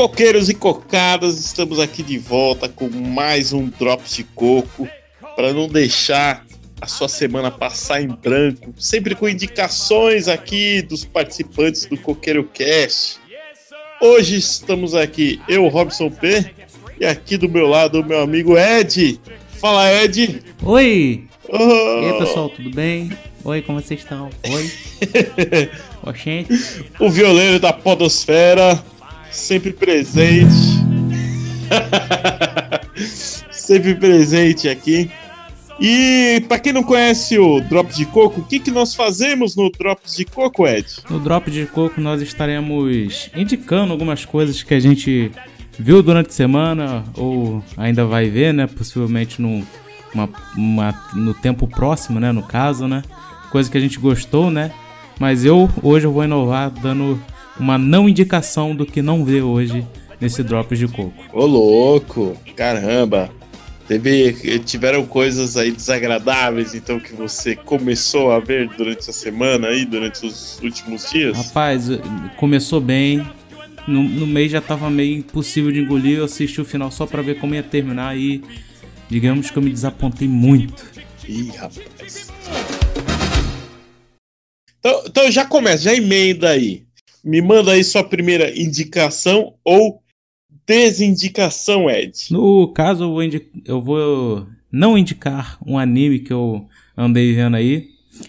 coqueiros e cocadas, estamos aqui de volta com mais um Drops de Coco para não deixar a sua semana passar em branco, sempre com indicações aqui dos participantes do Coqueiro Cast. Hoje estamos aqui, eu, Robson P, e aqui do meu lado o meu amigo Ed. Fala, Ed! Oi! Oh. E aí, pessoal, tudo bem? Oi, como vocês estão? Oi! Oxente! O violeiro da podosfera, sempre presente. sempre presente aqui. E para quem não conhece o Drops de Coco, o que, que nós fazemos no Drops de Coco, Ed? No Drops de Coco nós estaremos indicando algumas coisas que a gente viu durante a semana ou ainda vai ver, né? Possivelmente no, uma, uma, no tempo próximo, né? No caso, né? Coisa que a gente gostou, né? Mas eu hoje eu vou inovar dando uma não indicação do que não vê hoje nesse Drops de Coco. Ô louco, caramba! Teve, tiveram coisas aí desagradáveis, então, que você começou a ver durante a semana aí, durante os últimos dias? Rapaz, começou bem. No, no mês já tava meio impossível de engolir. Eu assisti o final só para ver como ia terminar e digamos que eu me desapontei muito. Ih, rapaz. Então, então já começa, já emenda aí. Me manda aí sua primeira indicação ou desindicação, Ed? No caso, eu vou, eu vou não indicar um anime que eu andei vendo aí.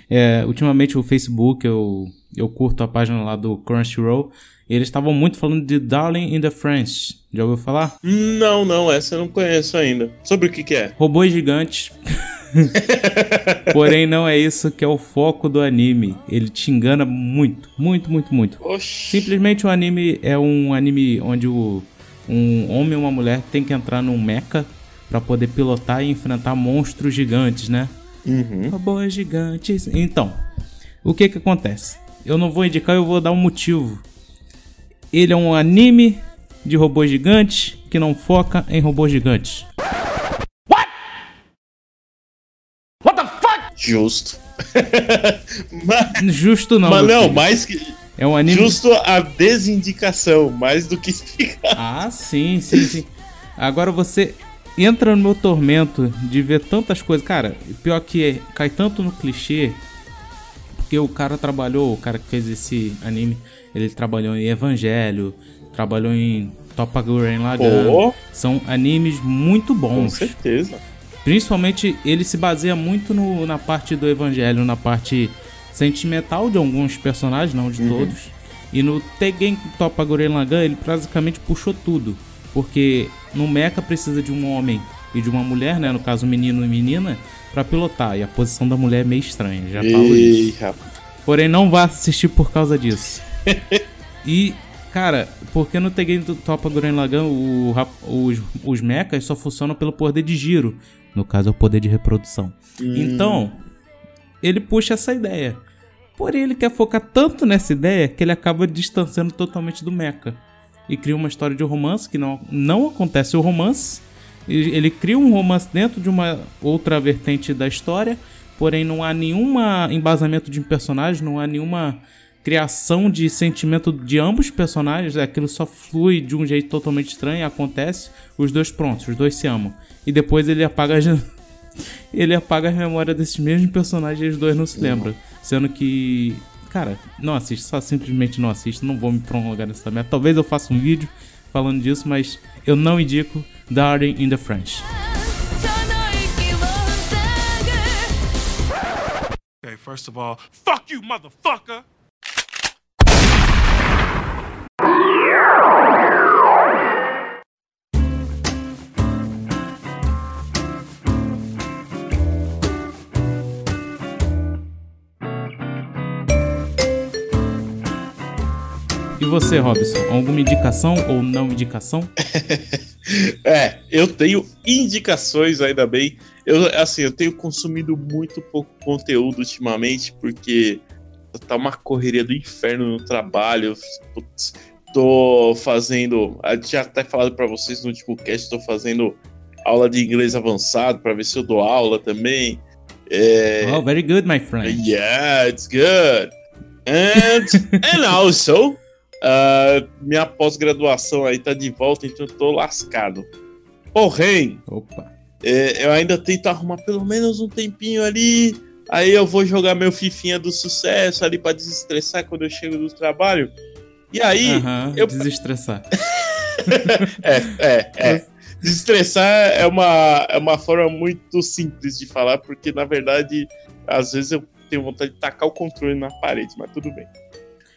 É, ultimamente o Facebook, eu, eu curto a página lá do Crunchyroll. Eles estavam muito falando de Darling in the French. Já ouviu falar? Não, não, essa eu não conheço ainda. Sobre o que, que é? Robôs gigantes. Porém, não é isso que é o foco do anime. Ele te engana muito, muito, muito, muito. Oxi. Simplesmente o anime é um anime onde o um homem e uma mulher tem que entrar num mecha para poder pilotar e enfrentar monstros gigantes, né? Uhum. Robôs gigantes. Então, o que que acontece? Eu não vou indicar, eu vou dar um motivo. Ele é um anime de robôs gigantes que não foca em robôs gigantes. What? What the fuck? Justo. mas, Justo não. Mas não, mais que é um anime. Justo a desindicação, mais do que explicar. Ah, sim, sim, sim. Agora você entra no meu tormento de ver tantas coisas. Cara, pior que é, cai tanto no clichê. Porque o cara trabalhou, o cara que fez esse anime, ele trabalhou em Evangelho, trabalhou em Topa Gurren Lagann. Oh. São animes muito bons. Com certeza. Principalmente ele se baseia muito no, na parte do Evangelho, na parte sentimental de alguns personagens, não de uhum. todos. E no Tegen Topa Lagann ele basicamente puxou tudo. Porque no mecha precisa de um homem e de uma mulher, né? No caso, menino e menina, para pilotar. E a posição da mulher é meio estranha, já Ei, falo isso. Rapaz. Porém, não vá assistir por causa disso. e, cara, porque no Tegen Topa Gurren Lagann o, os, os mechas só funcionam pelo poder de giro. No caso, é o poder de reprodução. Hum. Então, ele puxa essa ideia. Porém, ele quer focar tanto nessa ideia que ele acaba distanciando totalmente do mecha. E cria uma história de romance que não, não acontece o romance. Ele cria um romance dentro de uma outra vertente da história, porém não há nenhum embasamento de um personagem, não há nenhuma criação de sentimento de ambos os personagens, aquilo só flui de um jeito totalmente estranho, acontece, os dois prontos, os dois se amam. E depois ele apaga as, ele apaga a memória desses mesmos personagens e os dois não se lembram. Sendo que. Cara, não assiste, só simplesmente não assiste. Não vou me prolongar nessa merda. Talvez eu faça um vídeo falando disso, mas eu não indico Darling in the French. First of all, fuck you, motherfucker! Você, Robson, alguma indicação ou não indicação? é, eu tenho indicações, ainda bem. Eu, assim, eu tenho consumido muito pouco conteúdo ultimamente, porque tá uma correria do inferno no trabalho. Putz, tô fazendo. Já até falado para vocês no último cast, tô fazendo aula de inglês avançado para ver se eu dou aula também. É... Oh, very good, my friend. Yeah, it's good. And, and also, Uh, minha pós-graduação aí tá de volta, então eu tô lascado. Porém, Opa. É, eu ainda tento arrumar pelo menos um tempinho ali. Aí eu vou jogar meu fifinha do sucesso ali para desestressar quando eu chego do trabalho. E aí. Uhum, eu... Desestressar. é, é, é. Desestressar é uma, é uma forma muito simples de falar, porque na verdade, às vezes eu tenho vontade de tacar o controle na parede, mas tudo bem.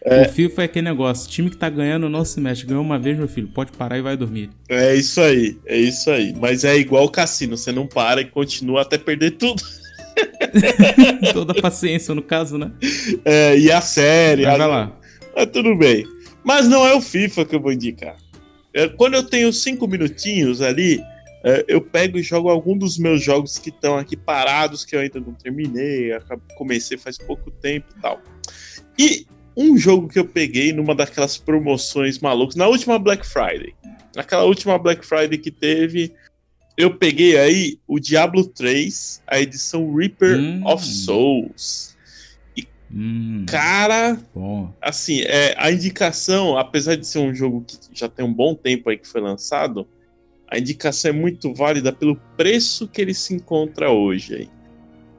É... O FIFA é aquele negócio: time que tá ganhando não se mexe. Ganhou uma vez, meu filho, pode parar e vai dormir. É isso aí, é isso aí. Mas é igual o cassino: você não para e continua até perder tudo. Toda paciência, no caso, né? É, e a série. Vai, a... lá. Mas tudo bem. Mas não é o FIFA que eu vou indicar. É, quando eu tenho cinco minutinhos ali, é, eu pego e jogo algum dos meus jogos que estão aqui parados, que eu ainda não terminei, comecei faz pouco tempo e tal. E um jogo que eu peguei numa daquelas promoções malucas, na última Black Friday. Naquela última Black Friday que teve, eu peguei aí o Diablo 3, a edição Reaper hum. of Souls. E, hum. cara, Bom. assim, é, a indicação, apesar de ser um jogo que já tem um bom tempo aí que foi lançado, a indicação é muito válida pelo preço que ele se encontra hoje aí.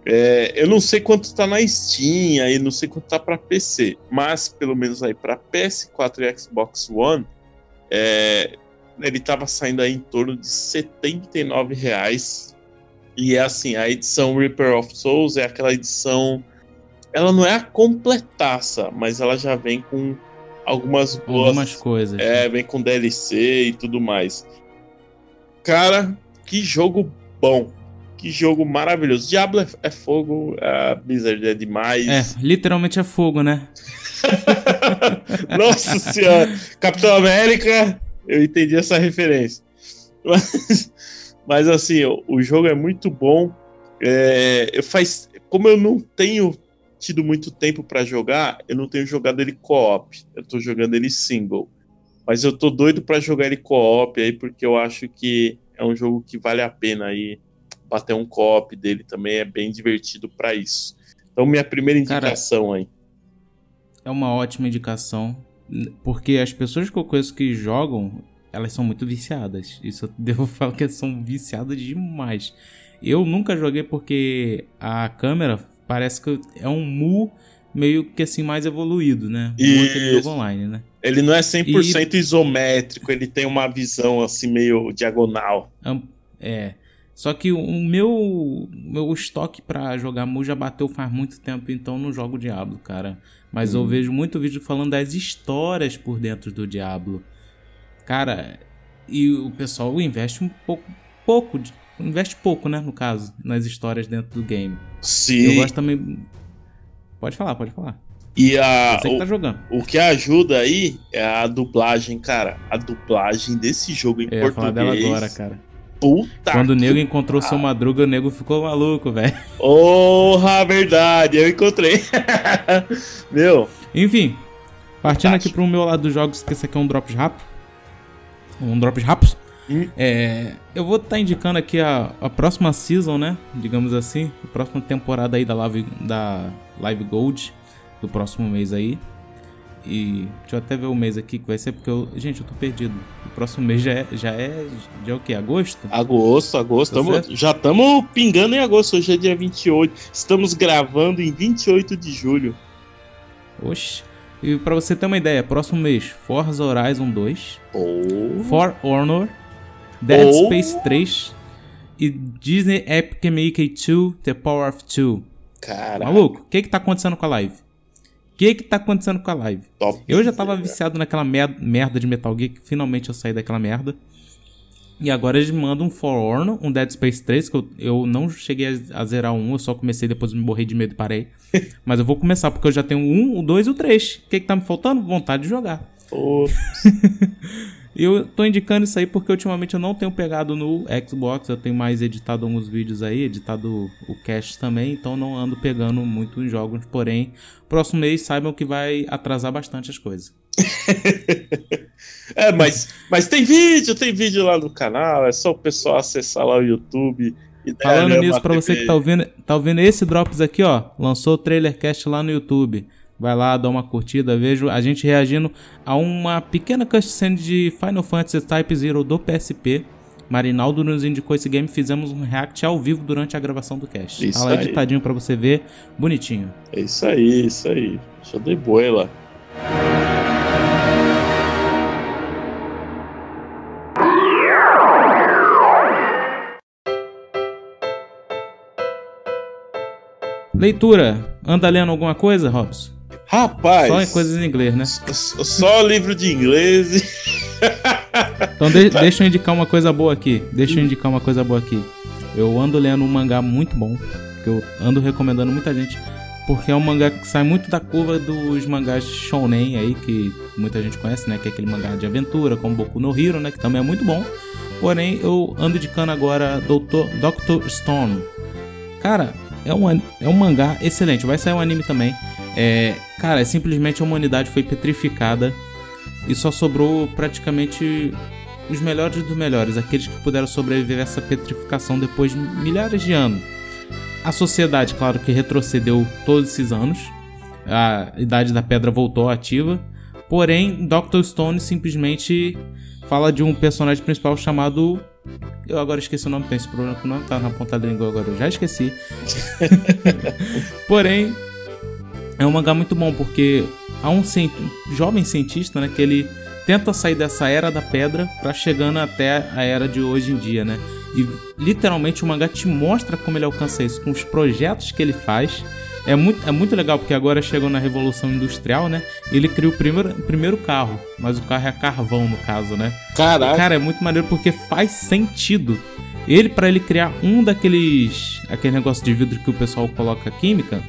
É, eu não sei quanto tá na Steam, aí não sei quanto tá para PC, mas pelo menos aí para PS4 e Xbox One, é, ele tava saindo aí em torno de 79 reais. E é assim, a edição Reaper of Souls é aquela edição. Ela não é a completaça, mas ela já vem com algumas boas. Algumas coisas. É, né? vem com DLC e tudo mais. Cara, que jogo bom. Que jogo maravilhoso. Diablo é, é fogo, a Blizzard é demais. É, literalmente é fogo, né? Nossa senhora. Capitão América, eu entendi essa referência. Mas, mas assim, o, o, jogo é muito bom. É, eu faz, como eu não tenho tido muito tempo para jogar, eu não tenho jogado ele co-op. Eu tô jogando ele single. Mas eu tô doido para jogar ele co-op aí, porque eu acho que é um jogo que vale a pena aí bater um co-op dele também é bem divertido para isso. Então minha primeira indicação Cara, aí. É uma ótima indicação. Porque as pessoas que eu conheço que jogam, elas são muito viciadas. Isso eu devo falar que elas são viciadas demais. Eu nunca joguei porque a câmera parece que é um mu meio que assim mais evoluído, né? Jogo online, né? Ele não é 100% e... isométrico, ele tem uma visão assim meio diagonal. É. Só que o meu meu estoque para jogar Mu já bateu faz muito tempo, então não jogo Diablo, cara. Mas hum. eu vejo muito vídeo falando das histórias por dentro do Diablo. Cara, e o pessoal investe um pouco, pouco, investe pouco, né, no caso, nas histórias dentro do game. Sim. Eu gosto também. Pode falar, pode falar. E a Você que tá jogando. O que ajuda aí é a dublagem, cara. A dublagem desse jogo em é, português. Falar dela agora, cara. Puta Quando o nego encontrou seu Madruga, o nego ficou maluco, velho. Porra, verdade, eu encontrei. Meu. Enfim, partindo aqui pro meu lado dos jogos, que esse aqui é um Drops Rápido. Um Drops Rápido. Hum. É, eu vou estar tá indicando aqui a, a próxima season, né? Digamos assim. A próxima temporada aí da Live, da Live Gold. Do próximo mês aí. E deixa eu até ver o mês aqui que vai ser, porque eu. Gente, eu tô perdido. O próximo mês já é. Já é, já é o quê? Agosto? Agosto, agosto. Tá tamo, já estamos pingando em agosto. Hoje é dia 28. Estamos gravando em 28 de julho. Oxe. E pra você ter uma ideia, próximo mês, Forza Horizon 2, oh. For Honor, Dead oh. Space 3 e Disney Epic Mickey 2 The Power of 2. Caraca. Maluco, o que que tá acontecendo com a live? O que que tá acontecendo com a live? Top eu já tava viciado naquela merda de Metal Gear, que finalmente eu saí daquela merda. E agora eles mandam um For Honor, um Dead Space 3, que eu, eu não cheguei a, a zerar um, eu só comecei, depois me morri de medo e parei. Mas eu vou começar, porque eu já tenho um, o dois e o três. O que que tá me faltando? Vontade de jogar. E eu tô indicando isso aí porque ultimamente eu não tenho pegado no Xbox, eu tenho mais editado alguns vídeos aí, editado o cast também, então não ando pegando muito em jogos, porém, próximo mês saibam que vai atrasar bastante as coisas. é, mas, mas tem vídeo, tem vídeo lá no canal, é só o pessoal acessar lá o YouTube. Falando nisso, pra você que tá ouvindo, tá ouvindo esse Drops aqui, ó, lançou o trailer cast lá no YouTube. Vai lá, dá uma curtida, vejo a gente reagindo a uma pequena cutscene de Final Fantasy Type Zero do PSP. Marinaldo nos indicou esse game, fizemos um react ao vivo durante a gravação do cast. Isso tá lá editadinho pra você ver, bonitinho. É isso aí, isso aí. Show de bola. Leitura, anda lendo alguma coisa, Robson? Rapaz. Só em coisas em inglês, né? s- Só livro de inglês. Então de- deixa eu indicar uma coisa boa aqui. Deixa eu indicar uma coisa boa aqui. Eu ando lendo um mangá muito bom, que eu ando recomendando muita gente, porque é um mangá que sai muito da curva dos mangás shounen aí, que muita gente conhece, né? Que é aquele mangá de aventura, como Boku no Hero, né? Que também é muito bom. Porém, eu ando indicando agora Doutor, Doctor Stone. Cara, é um, é um mangá excelente. Vai sair um anime também. É, cara, é simplesmente a humanidade foi petrificada e só sobrou praticamente os melhores dos melhores, aqueles que puderam sobreviver a essa petrificação depois de milhares de anos. A sociedade, claro que retrocedeu todos esses anos, a idade da pedra voltou ativa, porém Dr. Stone simplesmente fala de um personagem principal chamado. Eu agora esqueci o nome, tem esse problema com o nome, tá na ponta da língua agora, eu já esqueci. porém, é um mangá muito bom porque há um jovem cientista, né, que ele tenta sair dessa era da pedra para chegando até a era de hoje em dia, né? E literalmente o mangá te mostra como ele alcança isso com os projetos que ele faz. É muito, é muito legal porque agora chegou na revolução industrial, né? Ele criou o primeiro, primeiro carro, mas o carro é a carvão no caso, né? Caraca. Cara, é muito maneiro porque faz sentido. Ele, pra ele criar um daqueles. aquele negócio de vidro que o pessoal coloca química,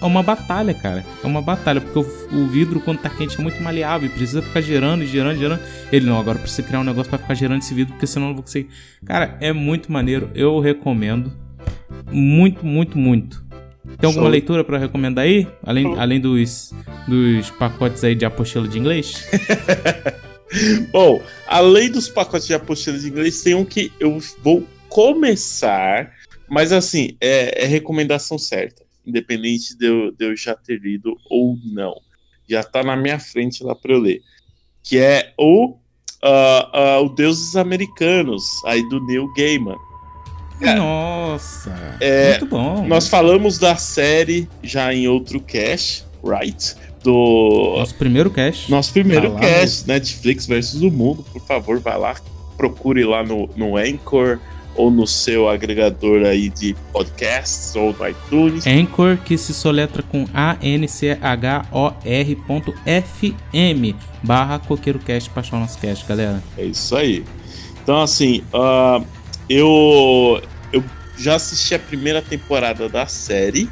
é uma batalha, cara. É uma batalha, porque o, o vidro, quando tá quente, é muito maleável e precisa ficar girando, girando, girando. Ele não, agora precisa criar um negócio pra ficar girando esse vidro, porque senão eu não vou conseguir. Cara, é muito maneiro. Eu recomendo. Muito, muito, muito. Tem alguma Show. leitura pra recomendar aí? Além, além dos, dos pacotes aí de apostila de inglês? Bom, além dos pacotes de apostilas de inglês, tem um que eu vou começar, mas assim, é, é recomendação certa, independente de eu, de eu já ter lido ou não. Já tá na minha frente lá pra eu ler. Que é o, ah, ah, o Deuses Americanos, aí do Neil Gaiman. É. Nossa! É, muito bom. Nós falamos da série já em outro cast, right? Do Nosso primeiro cast. nosso primeiro Tá lá cast, Netflix versus o mundo. Por favor, vai lá, procure lá no, no Anchor ou no seu agregador aí de podcasts ou no iTunes. Anchor, que se soletra com A-N-C-H-O-R.fm barra CoqueiroCast pra achar o nosso cast, galera. É isso aí. Então, assim, ah, eu, eu já assisti a primeira temporada da série,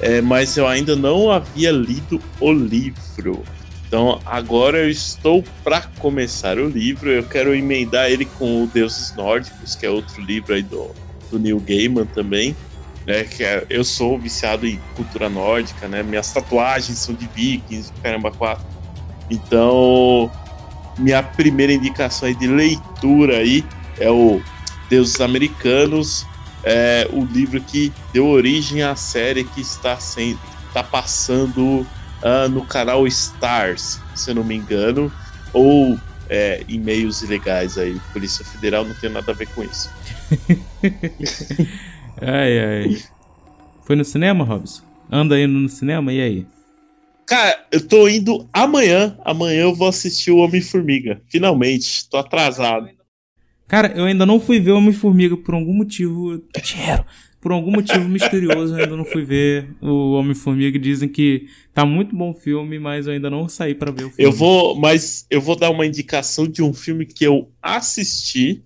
é, mas eu ainda não havia lido o livro. Então, agora eu estou para começar o livro. Eu quero emendar ele com o Deuses Nórdicos, que é outro livro aí do, do Neil Gaiman também. Né, que é- eu sou viciado em cultura nórdica, né? Minhas tatuagens são de vikings, caramba, quatro. Então, minha primeira indicação aí de leitura aí é o Deuses Americanos, é o livro que deu origem à série que está sendo, está passando ah, no canal Stars, se eu não me engano, ou é, e-mails ilegais aí, Polícia Federal não tem nada a ver com isso. Ai, ai. Foi no cinema, Robson? Anda indo no cinema? E aí? Cara, eu tô indo amanhã, amanhã eu vou assistir o Homem-Formiga, finalmente, tô atrasado. Cara, eu ainda não fui ver Homem-Formiga por algum motivo. Dinheiro! Por algum motivo misterioso, eu ainda não fui ver o Homem-Formiga. Dizem que tá muito bom o filme, mas eu ainda não saí pra ver o filme. Eu vou, mas eu vou dar uma indicação de um filme que eu assisti,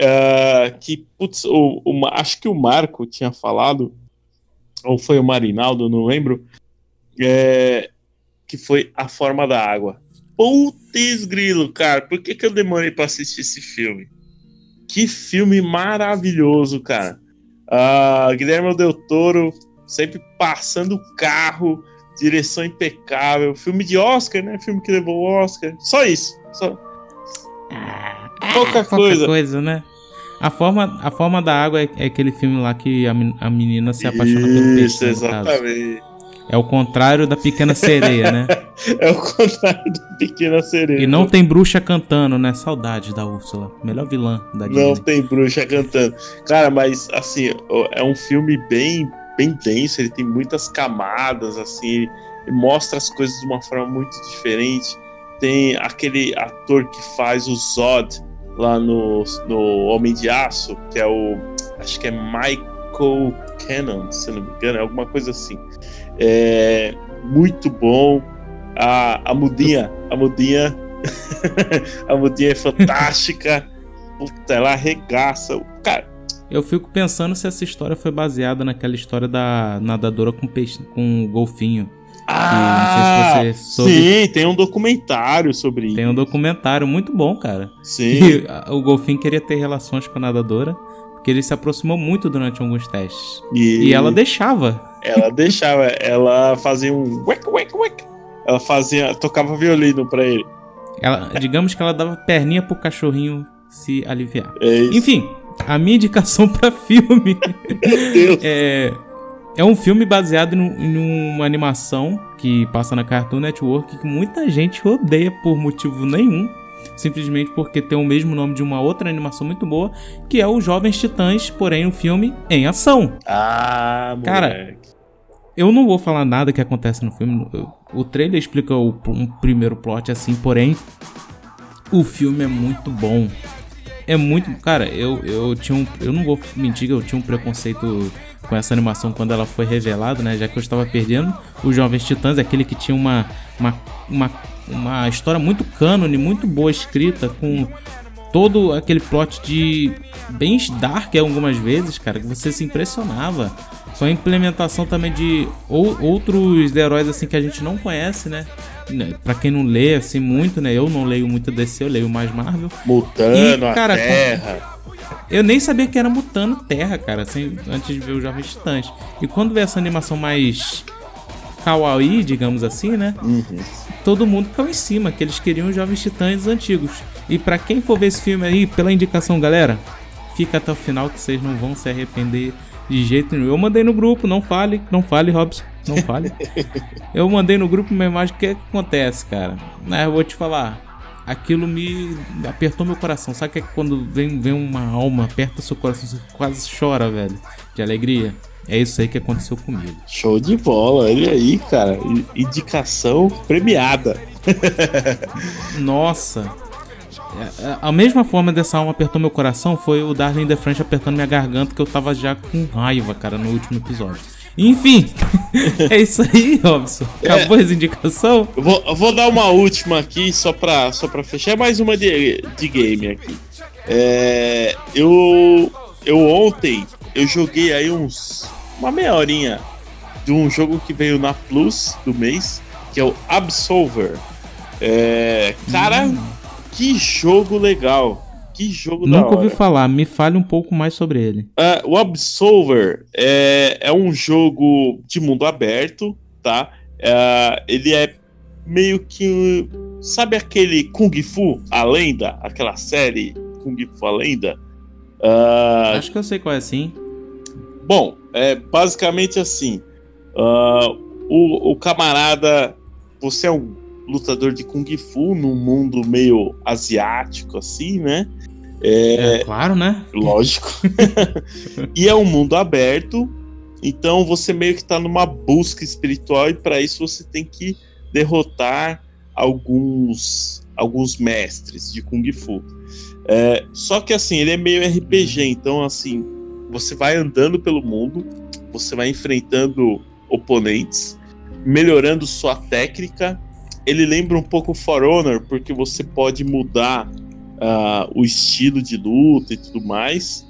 ah, que, putz, o, o acho que o Marco tinha falado, ou foi o Marinaldo, não lembro, é, que foi A Forma da Água. Putz grilo, cara, por que, que eu demorei pra assistir esse filme? Que filme maravilhoso, cara. Ah, Guilherme Del Toro sempre passando o carro, direção impecável, filme de Oscar, né? Filme que levou o Oscar. Só isso. Só. Pouca coisa. coisa, né? A forma, a forma da água é, é aquele filme lá que a, a menina se apaixona pelo peixe. Isso, né, exatamente. É o contrário da Pequena Sereia, né? é o contrário da Pequena Sereia. E não tem bruxa cantando, né? Saudade da Úrsula. Melhor vilã da Disney. Não tem bruxa cantando. Cara, mas assim, é um filme bem, bem denso. Ele tem muitas camadas, assim. Ele mostra as coisas de uma forma muito diferente. Tem aquele ator que faz o Zod lá no, no Homem de Aço, que é o. Acho que é Michael Cannon, se não me engano, é alguma coisa assim. É muito bom. A, a mudinha, a mudinha, a mudinha é fantástica. Puta, ela arregaça. Cara, eu fico pensando se essa história foi baseada naquela história da nadadora com peixe, com golfinho. Ah, se soube... sim, tem um documentário sobre isso. Tem um documentário muito bom, cara. Sim. E o golfinho queria ter relações com a nadadora, porque ele se aproximou muito durante alguns testes. E, e ela deixava. Ela deixava, ela fazia um wek, wek, wek. Ela fazia, tocava violino pra ele. Ela, digamos que ela dava perninha pro cachorrinho se aliviar. É Enfim, a minha indicação para filme é é um filme baseado em uma animação que passa na Cartoon Network que muita gente odeia por motivo nenhum. Simplesmente porque tem o mesmo nome de uma outra animação muito boa, que é o Jovens Titãs, porém um filme em ação. Ah, moleque. Cara, eu não vou falar nada que acontece no filme. O trailer explica o, um primeiro plot assim, porém o filme é muito bom. É muito. Cara, eu, eu tinha um. Eu não vou mentir eu tinha um preconceito com essa animação quando ela foi revelada, né? Já que eu estava perdendo os Jovens Titãs, aquele que tinha uma, uma, uma, uma história muito cânone, muito boa escrita, com todo aquele plot de bem dark algumas vezes, cara, que você se impressionava. Com a implementação também de ou, outros heróis assim que a gente não conhece, né? né? Pra quem não lê assim muito, né? Eu não leio muito DC, eu leio mais Marvel. Mutano, e, cara, a Terra. Eu nem sabia que era Mutano Terra, cara, assim, antes de ver o Jovem Titãs. E quando vê essa animação mais kawaii, digamos assim, né? Uhum. Todo mundo caiu em cima, que eles queriam os Jovens Titãs antigos. E para quem for ver esse filme aí, pela indicação, galera, fica até o final que vocês não vão se arrepender de jeito nenhum. Eu mandei no grupo, não fale, não fale, Robson, não fale. eu mandei no grupo uma imagem, o que, é que acontece, cara? Né, eu vou te falar aquilo me apertou meu coração. Sabe que é quando vem, vem uma alma, aperta seu coração, você quase chora, velho, de alegria? É isso aí que aconteceu comigo. Show de bola, olha aí, cara. Indicação premiada. Nossa. É, é, a mesma forma dessa alma apertou meu coração foi o Darling the French apertando minha garganta, que eu tava já com raiva, cara, no último episódio. Enfim, é isso aí, Robson. Acabou é, as indicações? Eu vou, vou, dar uma última aqui, só pra, só pra fechar. Mais uma de, de game aqui. É, eu, eu ontem, eu joguei aí uns... Uma meia horinha de um jogo que veio na Plus do mês, que é o Absolver. É, cara, hum. que jogo legal. Que jogo Nunca ouvi falar, me fale um pouco mais sobre ele. Uh, o Absolver é, é um jogo de mundo aberto, tá? Uh, ele é meio que. Sabe aquele Kung Fu, a lenda? Aquela série Kung Fu, a lenda? Uh, Acho que eu sei qual é assim. Bom, é basicamente assim. Uh, o, o camarada. Você é um lutador de Kung Fu num mundo meio asiático, assim, né? É, é claro, né? Lógico. e é um mundo aberto, então você meio que está numa busca espiritual e para isso você tem que derrotar alguns alguns mestres de kung fu. É, só que assim ele é meio RPG, então assim você vai andando pelo mundo, você vai enfrentando oponentes, melhorando sua técnica. Ele lembra um pouco For Honor porque você pode mudar uh, o estilo de luta e tudo mais,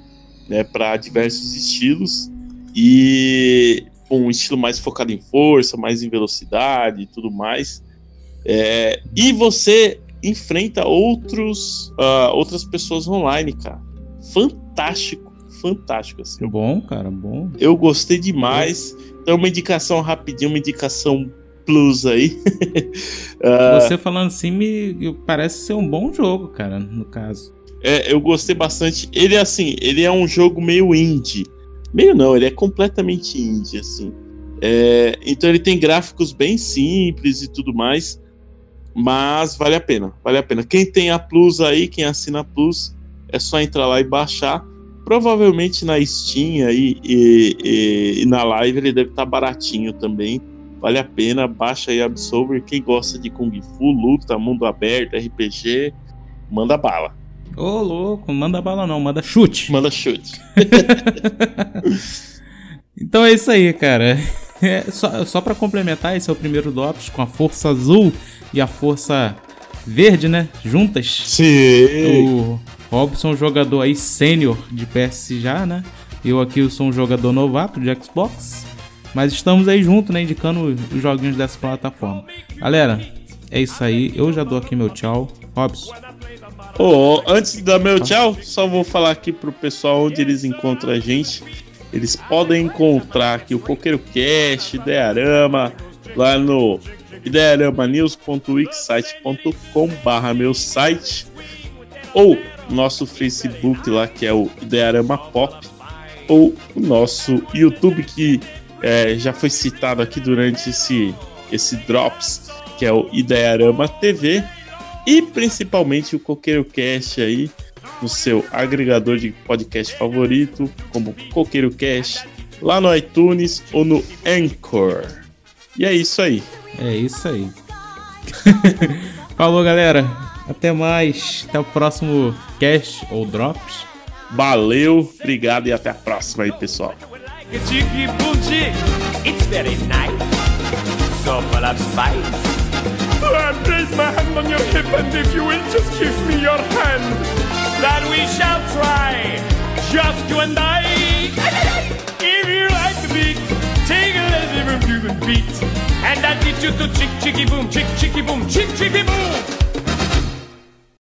né, para diversos estilos. E um estilo mais focado em força, mais em velocidade e tudo mais. É, e você enfrenta outros, uh, outras pessoas online, cara. Fantástico, fantástico. Assim. Bom, cara, bom. Eu gostei demais. Então, uma indicação rapidinho, uma indicação plus aí. uh, Você falando assim, me parece ser um bom jogo, cara, no caso. É, eu gostei bastante. Ele é assim, ele é um jogo meio indie. Meio não, ele é completamente indie, assim. É, então ele tem gráficos bem simples e tudo mais, mas vale a pena, vale a pena. Quem tem a Plus aí, quem assina a Plus, é só entrar lá e baixar. Provavelmente na Steam aí e, e, e na live ele deve estar tá baratinho também. Vale a pena, baixa aí Absolver. Quem gosta de Kung Fu, luta, mundo aberto, RPG, manda bala. Ô, louco, manda bala não, manda chute. Manda chute. então é isso aí, cara. É, só só para complementar, esse é o primeiro DOPS com a força azul e a força verde, né? Juntas. Sim. O Robson, jogador aí sênior de PS já, né? Eu aqui eu sou um jogador novato de Xbox. Mas estamos aí juntos, né? Indicando os joguinhos dessa plataforma. Galera, é isso aí. Eu já dou aqui meu tchau. Robson. Oh, antes de dar meu tchau, só vou falar aqui pro pessoal onde eles encontram a gente. Eles podem encontrar aqui o Coqueiro Cast, Idearama, lá no idearamanews.wixsite.com barra meu site ou nosso Facebook lá que é o Idearama Pop ou o nosso YouTube que é, já foi citado aqui durante esse, esse Drops, que é o Idearama TV e principalmente o Coqueiro Cast aí no seu agregador de podcast favorito, como Coqueiro Cast, lá no iTunes ou no Anchor. E é isso aí. É isso aí. Falou, galera. Até mais. Até o próximo cast ou drops. Valeu, obrigado e até a próxima aí, pessoal. It's very nice, so full of spice. I place my hand on your hip, and if you will just give me your hand, that we shall try, just you and I. If you like the beat, take a little bit of the beat, and I teach you to chick chicky boom, chick chicky boom, chick chicky boom.